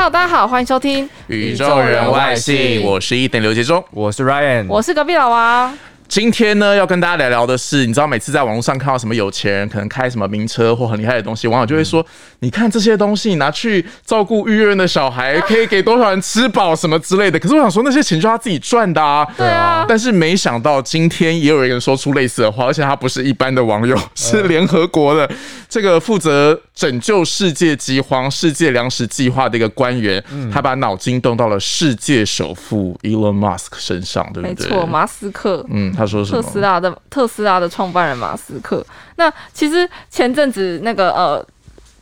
Hello，大家好，欢迎收听宇宙人外星，我是一点刘杰忠，我是 Ryan，我是隔壁老王。今天呢，要跟大家聊聊的是，你知道每次在网络上看到什么有钱人可能开什么名车或很厉害的东西，网友就会说：“你看这些东西，拿去照顾育幼院的小孩，可以给多少人吃饱什么之类的。”可是我想说，那些钱就他自己赚的啊。对啊。但是没想到今天也有人说出类似的话，而且他不是一般的网友，是联合国的这个负责拯救世界饥荒、世界粮食计划的一个官员，他把脑筋动到了世界首富 Elon Musk 身上，对不对？没错，马斯克。嗯。他说特斯拉的特斯拉的创办人马斯克，那其实前阵子那个呃，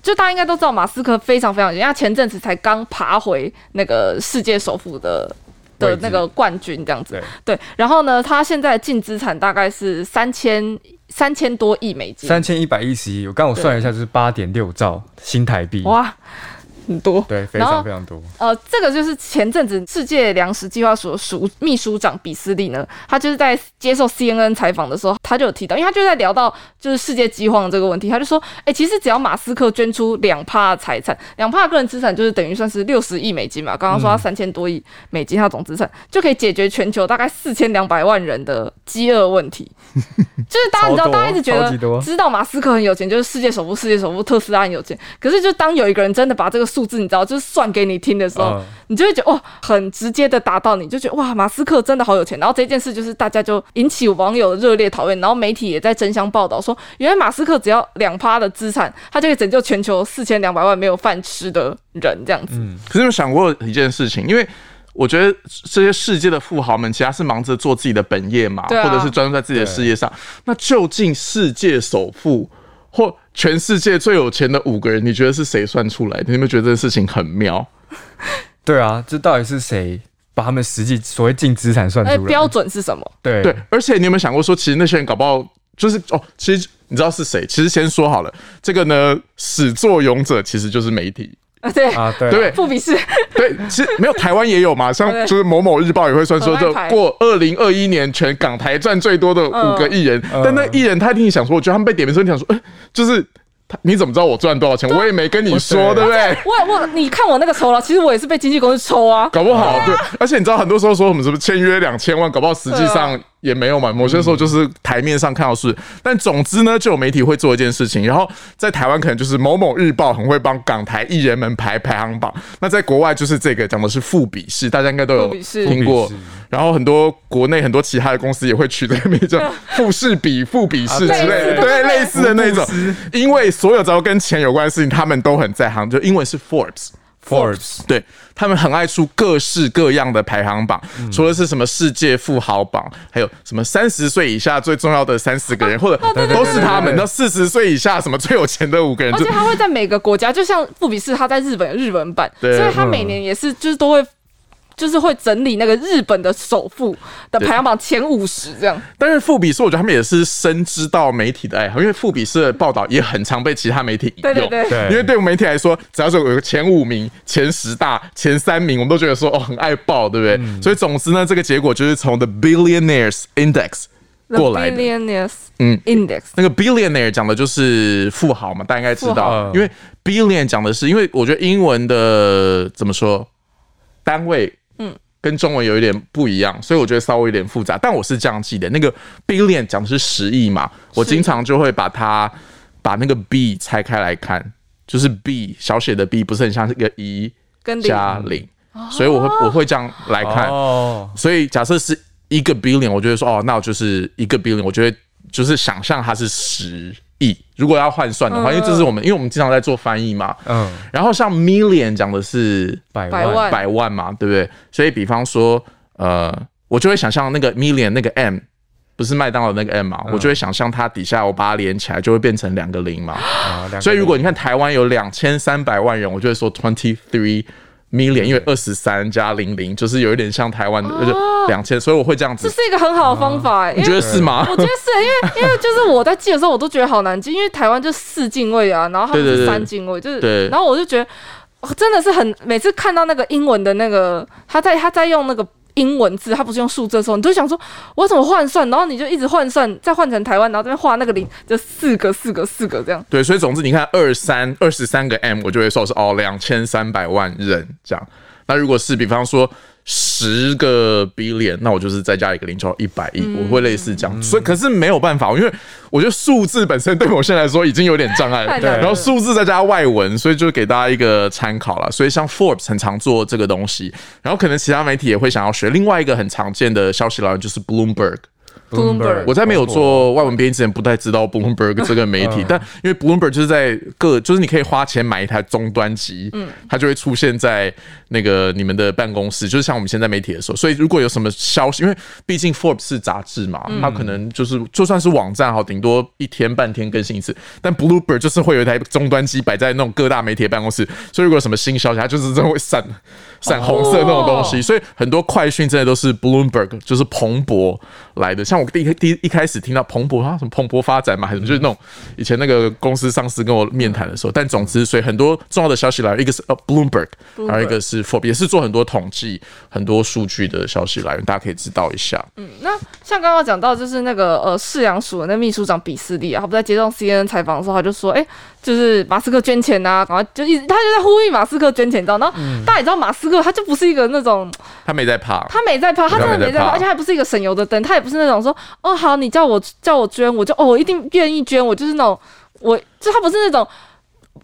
就大家应该都知道，马斯克非常非常，因为他前阵子才刚爬回那个世界首富的的那个冠军这样子，对。然后呢，他现在净资产大概是三千三千多亿美金，三千一百一十亿。我刚我算了一下，就是八点六兆新台币。哇！很多，对，非常非常多。呃，这个就是前阵子世界粮食计划所属秘书长比斯利呢，他就是在接受 CNN 采访的时候，他就有提到，因为他就在聊到就是世界饥荒这个问题，他就说，哎，其实只要马斯克捐出两帕财产，两帕个人资产就是等于算是六十亿美金嘛。刚刚说他三千多亿美金，他总资产就可以解决全球大概四千两百万人的饥饿问题。就是大家你知道，大家一直觉得知道马斯克很有钱，就是世界首富，世界首富特斯拉很有钱。可是就当有一个人真的把这个数字你知道，就是算给你听的时候，你就会觉得哇，很直接的达到，你就觉得哇，马斯克真的好有钱。然后这件事就是大家就引起网友热烈讨论，然后媒体也在争相报道说，原来马斯克只要两趴的资产，他就可以拯救全球四千两百万没有饭吃的人这样子。嗯，可是有想过一件事情，因为我觉得这些世界的富豪们，其他是忙着做自己的本业嘛，或者是专注在自己的事业上。那究竟世界首富？或全世界最有钱的五个人，你觉得是谁算出来的？你有没有觉得这个事情很妙？对啊，这到底是谁把他们实际所谓净资产算出来？标准是什么？对对，而且你有没有想过说，其实那些人搞不好就是哦，其实你知道是谁？其实先说好了，这个呢，始作俑者其实就是媒体。啊对啊对对。富比士对，其实没有台湾也有嘛，像就是某某日报也会算说，就过二零二一年全港台赚最多的五个艺人，但那艺人他一定想说，我觉得他们被点名时候，你想说，哎，就是他你怎么知道我赚多少钱？我也没跟你说，对。不对？我我你看我那个抽了，其实我也是被经纪公司抽啊，搞不好对，而且你知道很多时候说我们什么签约两千万，搞不好实际上。也没有嘛，某些时候就是台面上看到是，但总之呢，就有媒体会做一件事情，然后在台湾可能就是某某日报很会帮港台艺人们排排行榜，那在国外就是这个讲的是富比士，大家应该都有听过，然后很多国内很多其他的公司也会取这个名叫 富士比、富比士之类的，对类似的那种，因为所有只要跟钱有关的事情，他们都很在行，就英文是 Forbes。Forbes，对他们很爱出各式各样的排行榜，除了是什么世界富豪榜，还有什么三十岁以下最重要的三十个人，或者都是他们。那四十岁以下什么最有钱的五个人，而且他会在每个国家，就像富比士，他在日本日文版，所以他每年也是就是都会。就是会整理那个日本的首富的排行榜前五十这样，但是富比是我觉得他们也是深知到媒体的爱好，因为富比士的报道也很常被其他媒体引用。对对对，因为对我们媒体来说，只要是有个前五名、前十大、前三名，我们都觉得说哦很爱报，对不对？所以总之呢，这个结果就是从 The Billionaires Index 过来的。Billionaires 嗯 Index 那个 Billionaire 讲的就是富豪嘛，大家应该知道，因为 Billion 讲的是，因为我觉得英文的怎么说单位。跟中文有一点不一样，所以我觉得稍微有点复杂。但我是这样记的，那个 billion 讲的是十亿嘛，我经常就会把它把那个 b 拆开来看，就是 b 小写的 b 不是很像一个一加零，所以我会我会这样来看。哦所以假设是一个 billion，我觉得说哦，那我就是一个 billion，我觉得就是想象它是十。亿，如果要换算的话，因为这是我们，因为我们经常在做翻译嘛。嗯。然后像 million 讲的是百万，百万嘛，对不对？所以比方说，呃，我就会想象那个 million 那个 m 不是麦当劳那个 m 嘛，我就会想象它底下我把它连起来就会变成两个零嘛。啊。所以如果你看台湾有两千三百万人，我就会说 twenty three。million，因为二十三加零零就是有一点像台湾的，就两千，所以我会这样子。这是一个很好的方法，你觉得是吗？我觉得是因为 因为就是我在记的时候，我都觉得好难记，因为台湾就四进位啊，然后他们是三进位，就是对，然后我就觉得真的是很每次看到那个英文的那个他在他在用那个。英文字，它不是用数字的时候，你就想说我怎么换算，然后你就一直换算，再换成台湾，然后这边画那个零，就四个四个四个这样。对，所以总之你看二三二十三个 M，我就会说是哦两千三百万人这样。那如果是比方说。十个 billion，那我就是再加一个零，就一百亿，我会类似这样。所以可是没有办法，因为我觉得数字本身对我现在来说已经有点障碍了。对。然后数字再加外文，所以就给大家一个参考了。所以像 Forbes 很常做这个东西，然后可能其他媒体也会想要学。另外一个很常见的消息来源就是 Bloomberg。Bloomberg，我在没有做外文编辑之前，不太知道 Bloomberg 这个媒体，但因为 Bloomberg 就是在各，就是你可以花钱买一台终端机，嗯，它就会出现在那个你们的办公室，就是像我们现在媒体的时候，所以如果有什么消息，因为毕竟 Forbes 是杂志嘛，它可能就是就算是网站哈，顶多一天半天更新一次，但 Bloomberg 就是会有一台终端机摆在那种各大媒体的办公室，所以如果有什么新消息，它就是真的会闪闪红色那种东西，所以很多快讯真的都是 Bloomberg，就是彭博来的，像。我第一第一一开始听到蓬勃啊什么蓬勃发展嘛，还是什么，就是那种以前那个公司上司跟我面谈的时候。但总之，所以很多重要的消息来源，一个是呃 Bloomberg，还有一个是 Forbes，也是做很多统计、很多数据的消息来源，大家可以知道一下。嗯，那像刚刚讲到，就是那个呃饲养署的那秘书长比斯利啊，他不在接受 CNN 采访的时候，他就说，哎。就是马斯克捐钱呐，然后就一直他就在呼吁马斯克捐钱，你知道？然后大家也知道马斯克他就不是一个那种，他没在怕，他没在怕，他真的没在怕，而且还不是一个省油的灯，他也不是那种说哦好，你叫我叫我捐，我就哦我一定愿意捐，我就是那种，我就他不是那种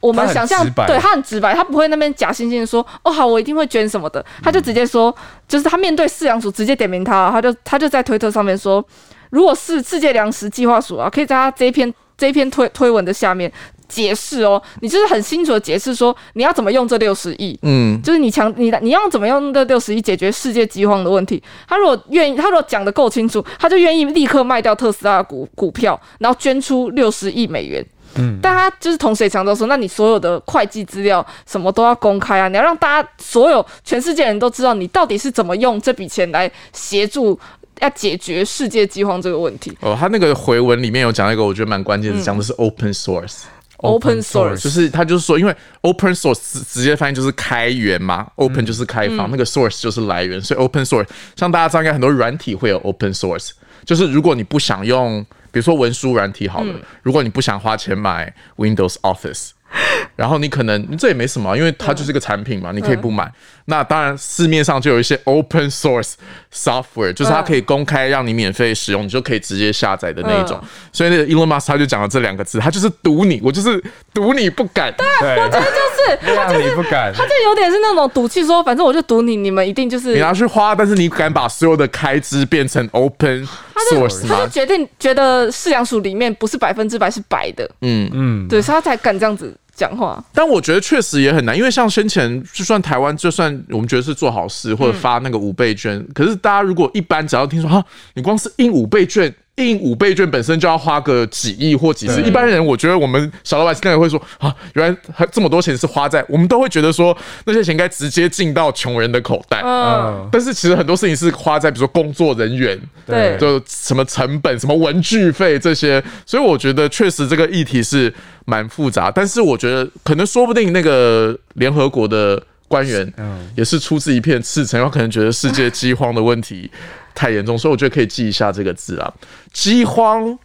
我们想象，对他很直白，他不会那边假惺惺的说哦好，我一定会捐什么的，他就直接说，就是他面对饲养署直接点名他，他就他就在推特上面说，如果是世界粮食计划署啊，可以在他这一篇这一篇推推文的下面。解释哦，你就是很清楚的解释说你要怎么用这六十亿，嗯，就是你强你你要怎么用这六十亿解决世界饥荒的问题。他如果愿意，他如果讲的够清楚，他就愿意立刻卖掉特斯拉的股股票，然后捐出六十亿美元。嗯，但他就是同时也强调说，那你所有的会计资料什么都要公开啊，你要让大家所有全世界人都知道你到底是怎么用这笔钱来协助要解决世界饥荒这个问题。哦，他那个回文里面有讲一个我觉得蛮关键的，讲的是 open source。Open source 就是他就是说，因为 open source 直接翻译就是开源嘛，open 就是开放，那个 source 就是来源，所以 open source 像大家知道，应该很多软体会有 open source，就是如果你不想用，比如说文书软体好了，如果你不想花钱买 Windows Office。然后你可能这也没什么，因为它就是个产品嘛，你可以不买。那当然市面上就有一些 open source software，就是它可以公开让你免费使用，你就可以直接下载的那一种。所以那个 Elon Musk 他就讲了这两个字，他就是赌你，我就是赌你不敢。对，我觉得就是 他你不敢，他就有点是那种赌气，说反正我就赌你，你们一定就是你拿去花，但是你敢把所有的开支变成 open source 吗？他就决定觉得饲养鼠里面不是百分之百是白的，嗯嗯，对，所以他才敢这样子。讲话，但我觉得确实也很难，因为像先前就算台湾，就算我们觉得是做好事或者发那个五倍券，可是大家如果一般只要听说哈，你光是印五倍券。印五倍券本身就要花个几亿或几十，一般人我觉得我们小老百姓可能会说啊，原来还这么多钱是花在，我们都会觉得说那些钱应该直接进到穷人的口袋。嗯，但是其实很多事情是花在比如说工作人员，对，就什么成本、什么文具费这些，所以我觉得确实这个议题是蛮复杂。但是我觉得可能说不定那个联合国的官员，嗯，也是出自一片赤诚，有可能觉得世界饥荒的问题。太严重，所以我觉得可以记一下这个字啊，饥荒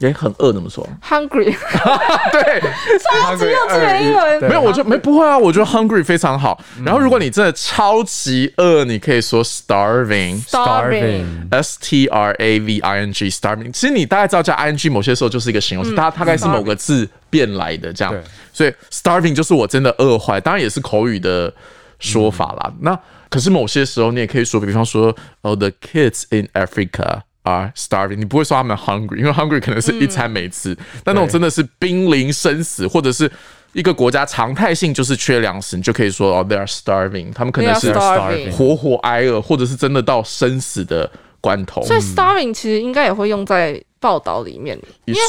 也很饿，怎么说？Hungry，对，超级幼稚的英文。没有，我觉得没不会啊，我觉得 hungry 非常好。然后如果你真的超级饿，你可以说 starving，starving，s t r a v i n g，starving。其实你大概知道加 i n g，某些时候就是一个形容词，它大概是某个字变来的这样。所以 starving 就是我真的饿坏，当然也是口语的说法啦。那可是某些时候，你也可以说，比方说，哦，the kids in Africa are starving。你不会说他们 hungry，因为 hungry 可能是一餐没吃。但那种真的是濒临生死，或者是一个国家常态性就是缺粮食，你就可以说哦，they are starving。他们可能是活活挨饿，或者是真的到生死的关头。所以 starving 其实应该也会用在报道里面。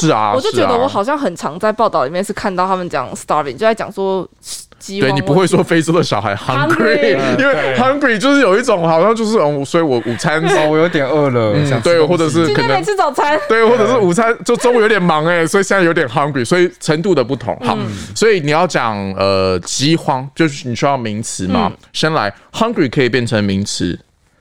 是啊，我就觉得我好像很常在报道里面是看到他们讲 starving，就在讲说。对你不会说非洲的小孩 hungry，因为 hungry 就是有一种好像就是嗯，所以我午餐哦，我有点饿了，对，或者是可能吃早餐，对，或者是午餐就中午有点忙哎，所以现在有点 hungry，所以程度的不同。好，所以你要讲呃饥荒，就是你需要名词嘛，先来 hungry 可以变成名词。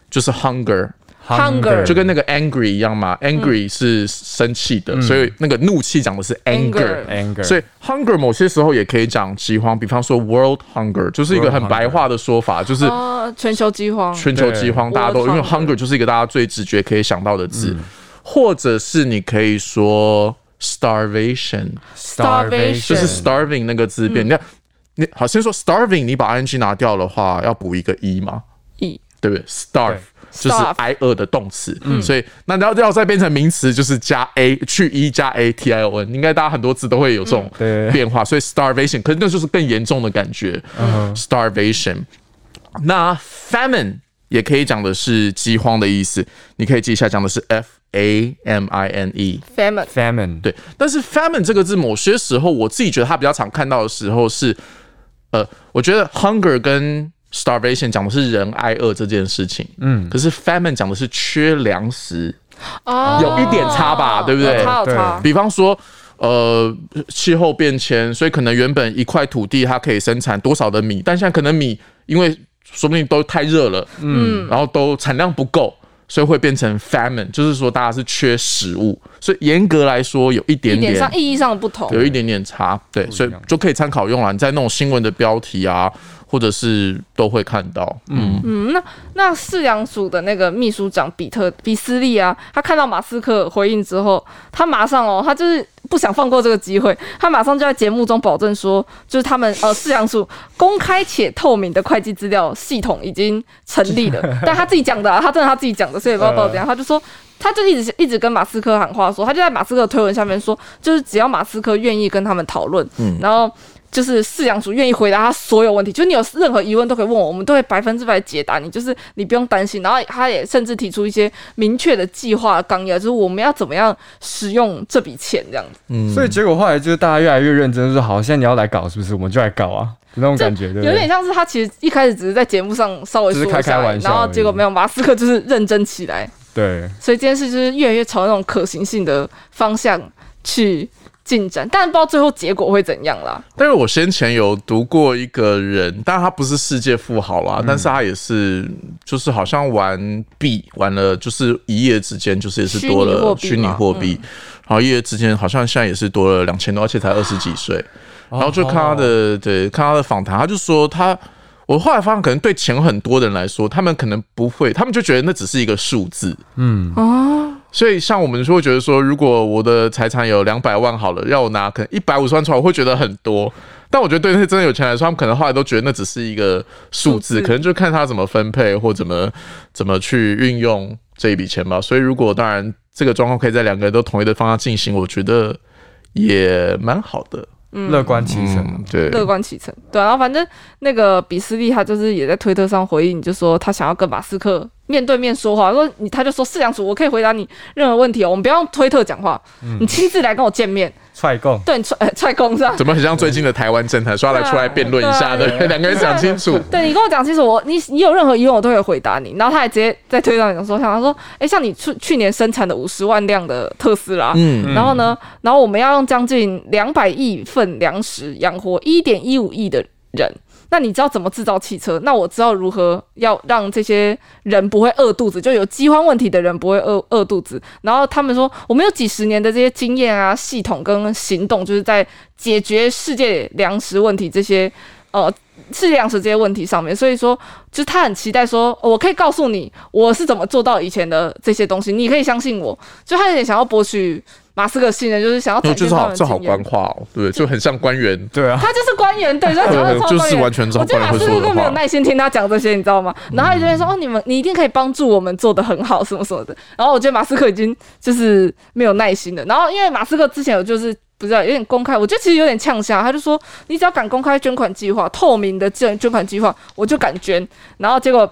就是 hunger，Hunger 就跟那个 angry 一样嘛，angry 是生气的，所以那个怒气讲的是 anger。anger，所以 hunger 某些时候也可以讲饥荒，比方说 world hunger 就是一个很白话的说法，就是哦，全球饥荒，全球饥荒，大家都因为 hunger 就是一个大家最直觉可以想到的字，或者是你可以说 starvation，Starvation 就是 starving 那个字变，你看你好先说 starving，你把 ing 拿掉的话，要补一个 e 嘛，一对不对？starve 就是挨饿的动词，所以那要要再变成名词，就是加 a 去 e 加 a t i o n，应该大家很多字都会有这种对。变化，所以 starvation，可是那就是更严重的感觉。嗯，starvation。那 famine 也可以讲的是饥荒的意思，你可以记一下，讲的是 f a m i n e。famine，famine，对，但是 famine 这个字，某些时候我自己觉得它比较常看到的时候是，呃，我觉得 hunger 跟 starvation 讲的是人挨饿这件事情，嗯，可是 famine 讲的是缺粮食，哦。有一点差吧对不对？有差有差，比方说。呃，气候变迁，所以可能原本一块土地它可以生产多少的米，但现在可能米因为说不定都太热了，嗯，然后都产量不够，所以会变成 famine，就是说大家是缺食物，所以严格来说有一点一点点上意义上的不同，有一点点差，对，所以就可以参考用了。你在那种新闻的标题啊，或者是都会看到，嗯，嗯，那那饲养署的那个秘书长比特比斯利啊，他看到马斯克回应之后，他马上哦，他就是不想放过这个机会，他马上就在节目中保证说，就是他们呃饲养署公开且透明的会计资料系统已经成立了，但他自己讲的、啊，他真的他自己讲的，所以也不知道到底怎样，他就说。他就一直一直跟马斯克喊话说，他就在马斯克的推文下面说，就是只要马斯克愿意跟他们讨论，嗯。然后就是饲养主愿意回答他所有问题，就是你有任何疑问都可以问我，我们都会百分之百解答你，就是你不用担心。然后他也甚至提出一些明确的计划纲要，就是我们要怎么样使用这笔钱这样子。嗯所以结果后来就是大家越来越认真，说好，现在你要来搞是不是？我们就来搞啊，那种感觉？有点像是他其实一开始只是在节目上稍微说一下而已，开玩笑然后结果没有，马斯克就是认真起来，对，所以这件事就是越来越朝那种可行性的方向去进展，但不知道最后结果会怎样啦。但是我先前有读过一个人，当然他不是世界富豪啦，嗯但是他也是就是好像玩币玩了，就是一夜之间就是也是多了虚虚拟拟货币，嗯然后一夜之间好像现在也是多了两千多，而且才二十几岁。然后就看他的对看他的访谈，他就说他。我后来发现，可能对钱很多的人来说，他们可能不会，他们就觉得那只是一个数字。嗯，哦，所以像我们就会觉得说，如果我的财产有两百万好了，让我拿可能一百五十万出来，我会觉得很多。但我觉得对那些真的有钱人来说，他们可能后来都觉得那只是一个，数字可能就看他怎么分配或怎么怎么去运用这一笔钱吧。所以如果当然这个状况可以在两个人都同意的方向进行，我觉得也蛮好的。乐观其成。嗯，对，乐观其成，对啊、然后反正那个比斯利他就是也在推特上回应，就说他想要跟马斯克面对面说话，说你他就说四两组我可以回答你任何问题哦，我们不要用推特讲话，你亲自来跟我见面，踹供，对踹呃踹供是吧？怎么很像最近的台湾政坛，说要来出来辩论一下，对对啊不对？两个人讲清楚。对你跟我讲清楚，我你你有任何疑问我都会回答你。然后他还直接在推特上讲说，想他说，哎，像你去去年生产的五十万辆的特斯拉，嗯，然后呢，然后我们要用将近两百亿份粮食养活一点一五亿的人。那你知道怎么制造汽车？那我知道如何要让这些人不会饿肚子，就有饥荒问题的人不会饿饿肚子。然后他们说，我们有几十年的这些经验啊、系统跟行动，就是在解决世界粮食问题这些呃世界粮食这些问题上面。所以说，就是他很期待说，我可以告诉你我是怎么做到以前的这些东西，你可以相信我。就他有点想要博取马斯克信任，就是想要我觉得这展现他们好这好官话哦，对不对？就很像官员。对啊，他就是官员，对，所以他讲的超官员，就是完全照我觉得马官员会说的斯克根本没有。耐心听他讲这些，你知道吗？然后他就会说：“哦，你们你一定可以帮助我们做的很好，什么什么的。”然后我觉得马斯克已经就是没有耐心了。然后因为马斯克之前有就是不知道有点公开，我觉得其实有点呛下，他就说：“你只要敢公开捐款计划，透明的捐捐款计划，我就敢捐。”然后结果。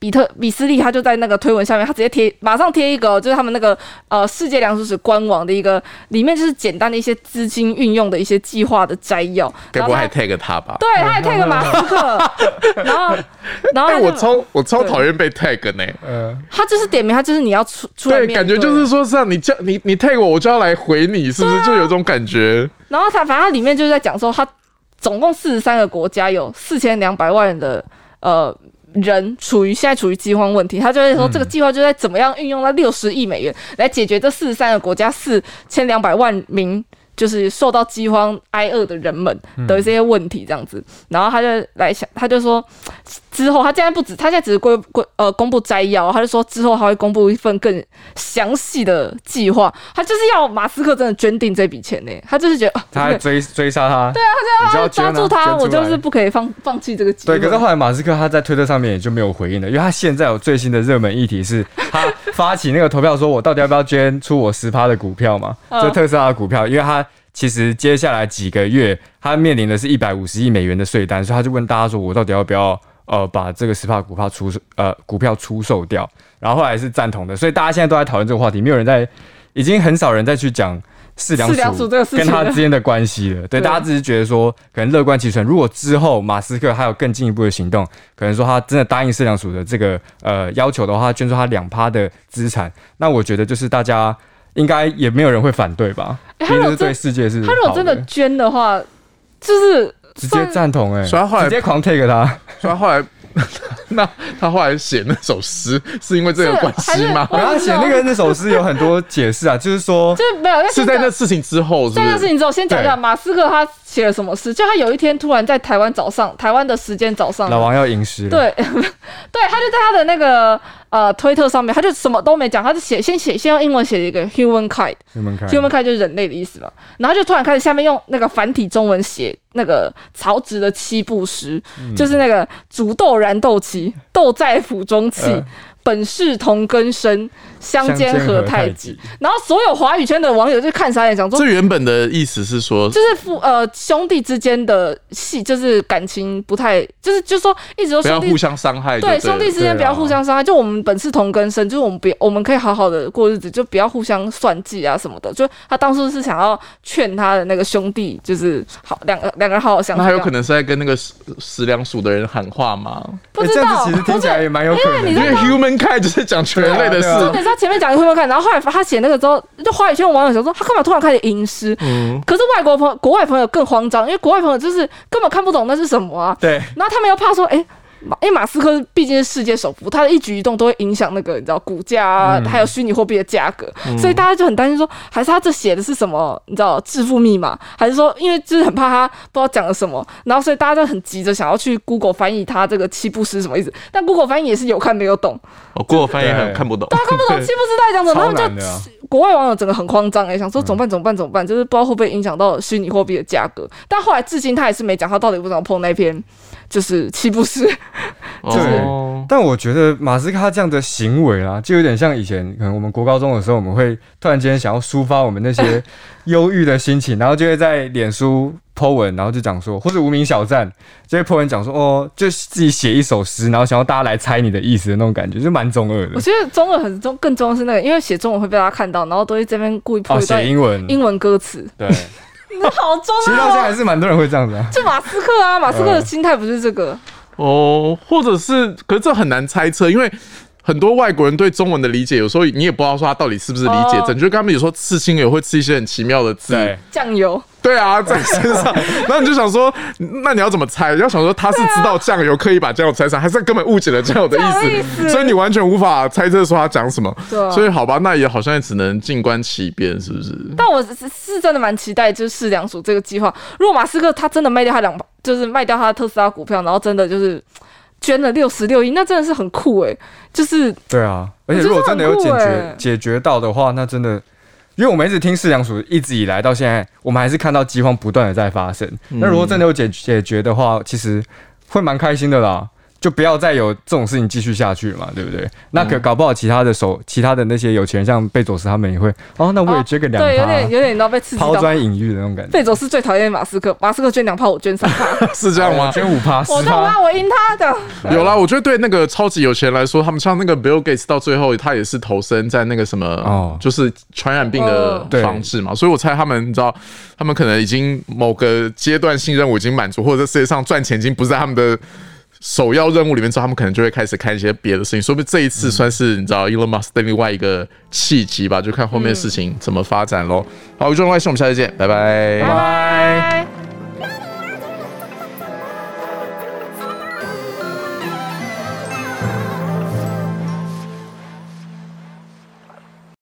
比特比斯利他就在那个推文下面，他直接贴马上贴一个哦，就是他们那个呃世界粮食史官网的一个，里面就是简单的一些资金运用的一些计划的摘要。该不会还 tag 他吧？对，他还 tag 马斯克，然后然后我超我超讨厌被 tag 呢。嗯，他就是点名，他就是你要出出来对，感觉就是说，是让你叫你你 tag 我，我就要来回你，是不是？就有这种感觉。然后他反正他里面就是在讲说，他总共四十三个国家有四千两百万人的呃人处于现在处于饥荒问题，他就会说这个计划就在怎么样运用那六十亿美元来解决这四十三个国家四千两百万名。就是受到饥荒挨饿的人们的这些问题，这样子，然后他就来想，他就说之后他现在不止，他现在只是公公呃公布摘要，他就说之后他会公布一份更详细的计划，他就是要马斯克真的捐定这笔钱呢，他就是觉得他追追杀他，对啊，他就要抓住他，我就是不可以放放弃这个对，可是后来马斯克他在推特上面也就没有回应了，因为他现在有最新的热门议题是他发起那个投票，说我到底要不要捐出我十趴的股票嘛，就特斯拉的股票，因为他。其实接下来几个月，他面临的是一百五十亿美元的税单，所以他就问大家说：“我到底要不要呃把这个十帕股票出呃股票出售掉？”然后后来是赞同的，所以大家现在都在讨论这个话题，没有人在，已经很少人再去讲四两鼠跟他之间的关系了。对，大家只是觉得说，可能乐观其成。如果之后马斯克还有更进一步的行动，可能说他真的答应四两鼠的这个呃要求的话，捐出他两趴的资产，那我觉得就是大家。应该也没有人会反对吧？他如果对世界是，他如果真的捐的话，就是直接赞同哎，所以他后来直接狂 take 他，所以他后来。那他后来写那首诗是因为这个关系吗？然后写那个那首诗有很多解释啊，就是说，就是没有是在那事情之后，在那事情之后，先讲讲马斯克他写了什么诗。就他有一天突然在台湾早上，台湾的时间早上，老王要吟诗，对 对，他就在他的那个呃推特上面，他就什么都没讲，他就写先写先用英文写一个 human kind，human kind 就是人类的意思嘛，然后就突然开始下面用那个繁体中文写。那个曹植的七步诗，就是那个“煮豆燃豆萁，豆在釜中泣。本是同根生，相煎何太急。”然后所有华语圈的网友就看傻眼，讲说：“这原本的意思是说，就是父呃兄弟之间的戏，就是感情不太，就是就说一直都不要互相伤害，对兄弟之间不要互相伤害。就我们本是同根生，就是我们别我们可以好好的过日子，就不要互相算计啊什么的。就他当初是想要劝他的那个兄弟，就是好两个两个人好好相处。那还有可能是在跟那个食食粮署的人喊话吗？不知道，其实听起来也蛮有可能，因为 human。看就是讲全人类的事，他前面讲会不会看，然后后来他写那个之后，就华语圈网友想说，他干嘛突然开始吟诗？嗯，可是外国朋国外朋友更慌张，因为国外朋友就是根本看不懂那是什么啊。对，然后他们又怕说，哎。因为马斯克毕竟是世界首富，他的一举一动都会影响那个你知道股价啊，还有虚拟货币的价格，所以大家就很担心说，还是他这写的是什么？你知道致富密码？还是说，因为就是很怕他不知道讲了什么，然后所以大家就很急着想要去 Google 翻译他这个七步诗什么意思？但 Google 翻译也是有看没有懂。哦，Google 翻译很看不懂，大家看不懂 七步诗在讲什么，他们就国外网友整个很慌张哎，想说怎么办？怎么办？怎么办？就是不知道会不会影响到虚拟货币的价格。但后来至今他也是没讲他到底为什么碰那篇。就是七步诗，对。但我觉得马斯克他这样的行为啊，就有点像以前可能我们国高中的时候，我们会突然间想要抒发我们那些 忧郁的心情，然后就会在脸书 po 文，然后就讲说，或者无名小站就会 po 文讲说，哦，就自己写一首诗，然后想要大家来猜你的意思的那种感觉，就蛮中二的。我觉得中二很中，更重要是那个，因为写中文会被大家看到，然后都会这边故意 po 写英文英文歌词，对。好装啊！其实到现在还是蛮多人会这样子啊。就马斯克啊，马斯克的心态不是这个哦，或者是，可是这很难猜测，因为。很多外国人对中文的理解，有时候你也不知道说他到底是不是理解正确。他们有时候刺青也会刺一些很奇妙的字，酱油。对啊，在身上。然后你就想说，那你要怎么猜？要想说他是知道酱油刻意把酱油猜上，还是根本误解了酱油的意思？所以你完全无法猜测说他讲什么。所以好吧，那也好像也只能静观其变，是不是？但我是是真的蛮期待，就是四两组这个计划。如果马斯克他真的卖掉他两，就是卖掉他的特斯拉股票，然后真的就是。捐了六十六亿，那真的是很酷哎！就是对啊，而且如果真的有解决解决到的话，那真的，因为我们一直听饲养署一直以来到现在，我们还是看到饥荒不断的在发生。那如果真的有解解决的话，其实会蛮开心的啦。就不要再有这种事情继续下去了嘛，对不对？那可搞不好其他的手，其他的那些有钱人，像贝佐斯他们也会哦，那我也捐个两，对，有点有点到被刺激抛砖引玉的那种感觉。贝佐斯最讨厌马斯克，马斯克捐两炮，我捐三炮，是这样吗？捐五趴，我他妈我赢他的。有啦，我觉得对那个超级有钱来说，他们像那个 Bill Gates 到最后他也是投身在那个什么哦，就是传染病的防治嘛，所以我猜他们你知道，他们可能已经某个阶段性任务已经满足，或者世界上赚钱已经不在他们的。首要任务里面之后，他们可能就会开始看一些别的事情，说不定这一次算是你知道 Elon Musk 的另外一个契机吧，就看后面事情怎么发展喽。好，宇宙外星，我们下次见，拜拜，拜拜。